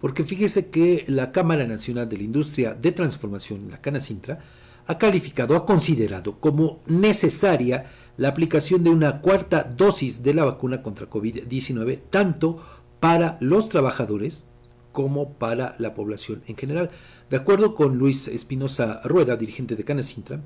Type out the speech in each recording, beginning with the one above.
Porque fíjese que la Cámara Nacional de la Industria de Transformación, la Canacintra, ha calificado, ha considerado como necesaria la aplicación de una cuarta dosis de la vacuna contra COVID-19, tanto para los trabajadores como para la población en general. De acuerdo con Luis Espinosa Rueda, dirigente de Canacintra,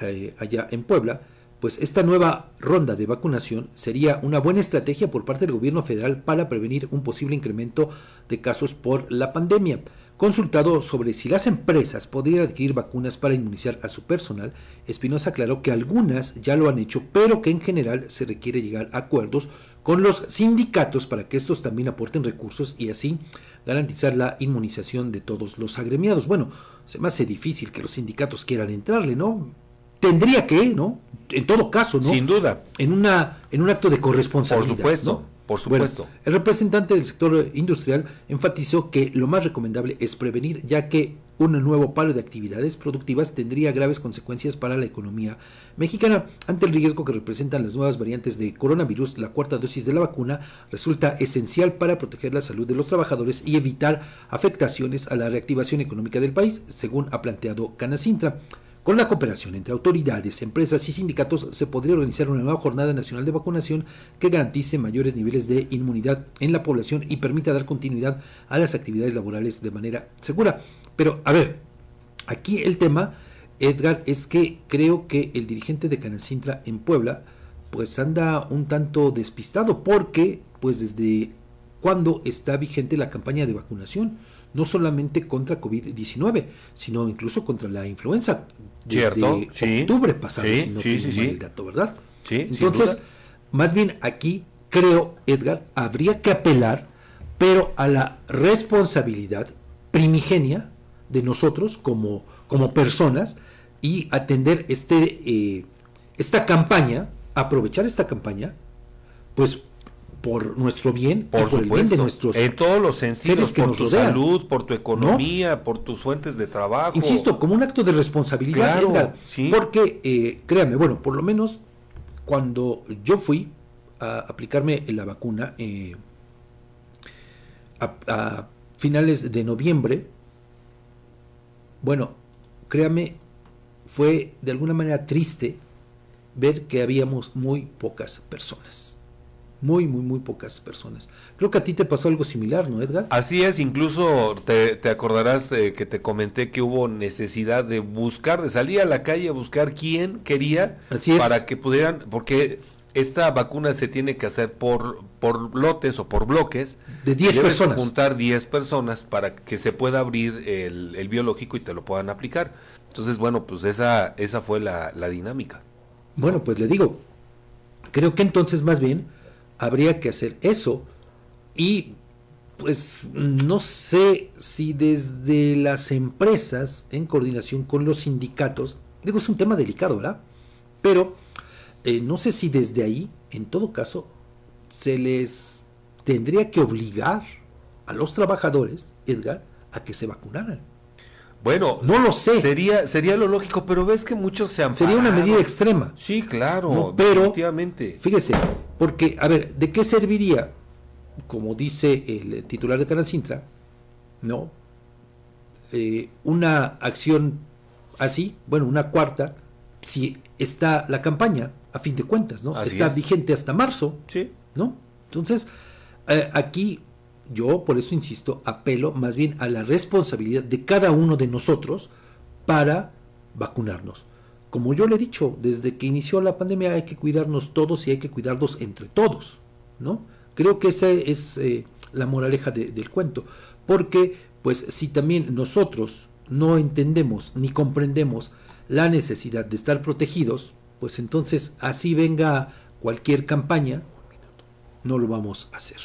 eh, allá en Puebla, pues esta nueva ronda de vacunación sería una buena estrategia por parte del gobierno federal para prevenir un posible incremento de casos por la pandemia. Consultado sobre si las empresas podrían adquirir vacunas para inmunizar a su personal, Espinosa aclaró que algunas ya lo han hecho, pero que en general se requiere llegar a acuerdos con los sindicatos para que estos también aporten recursos y así garantizar la inmunización de todos los agremiados. Bueno, se me hace difícil que los sindicatos quieran entrarle, ¿no? Tendría que, ¿no? En todo caso, ¿no? Sin duda. En, una, en un acto de corresponsabilidad. Por supuesto. Por supuesto. el representante del sector industrial enfatizó que lo más recomendable es prevenir, ya que un nuevo paro de actividades productivas tendría graves consecuencias para la economía mexicana. Ante el riesgo que representan las nuevas variantes de coronavirus, la cuarta dosis de la vacuna resulta esencial para proteger la salud de los trabajadores y evitar afectaciones a la reactivación económica del país, según ha planteado Canacintra. Con la cooperación entre autoridades, empresas y sindicatos se podría organizar una nueva jornada nacional de vacunación que garantice mayores niveles de inmunidad en la población y permita dar continuidad a las actividades laborales de manera segura. Pero, a ver, aquí el tema, Edgar, es que creo que el dirigente de Canacintra en Puebla, pues anda un tanto despistado porque, pues desde cuando está vigente la campaña de vacunación, no solamente contra COVID-19, sino incluso contra la influenza. Desde sí, octubre pasado, sí, no sí, sí, el dato, ¿verdad? Sí, Entonces, más bien aquí creo, Edgar, habría que apelar, pero a la responsabilidad primigenia de nosotros como, como personas y atender este, eh, esta campaña, aprovechar esta campaña, pues por nuestro bien, por, por el bien de nuestros en todos los sentidos, que por tu salud, por tu economía, por tus fuentes de trabajo. Insisto, como un acto de responsabilidad, Edgar, porque eh, créame, bueno, por lo menos cuando yo fui a aplicarme la vacuna eh, a, finales de noviembre, bueno, créame, fue de alguna manera triste ver que habíamos muy pocas personas muy, muy, muy pocas personas. Creo que a ti te pasó algo similar, ¿no, Edgar? Así es, incluso te, acordarás eh, que te comenté que hubo necesidad de buscar, de salir a la calle a buscar quién quería para que pudieran, porque esta vacuna se tiene que hacer por, por lotes o por bloques. De 10 personas. juntar 10 personas para que se pueda abrir el, el, biológico y te lo puedan aplicar. Entonces, bueno, pues esa, esa fue la, la dinámica. Bueno, pues le digo, creo que entonces más bien habría que hacer eso. Y pues no sé si desde las empresas, en coordinación con los sindicatos, digo, es un tema delicado, ¿verdad? Pero eh, no sé si desde ahí, en todo caso, se les tendría que obligar a los trabajadores, Edgar, a que se vacunaran. Bueno, no lo sé. Sería, sería lo lógico, pero ves que muchos se han Sería una medida extrema. Sí, claro, pero, definitivamente. Fíjese, porque, a ver, ¿de qué serviría, como dice el titular de Canacintra, ¿no? Eh, una acción así, bueno, una cuarta, si está la campaña, a fin de cuentas, ¿no? está vigente hasta marzo, sí. ¿no? Entonces, eh, aquí yo por eso insisto, apelo más bien a la responsabilidad de cada uno de nosotros para vacunarnos. Como yo le he dicho, desde que inició la pandemia hay que cuidarnos todos y hay que cuidarnos entre todos, ¿no? Creo que esa es eh, la moraleja del cuento, porque pues si también nosotros no entendemos ni comprendemos la necesidad de estar protegidos, pues entonces así venga cualquier campaña, no lo vamos a hacer.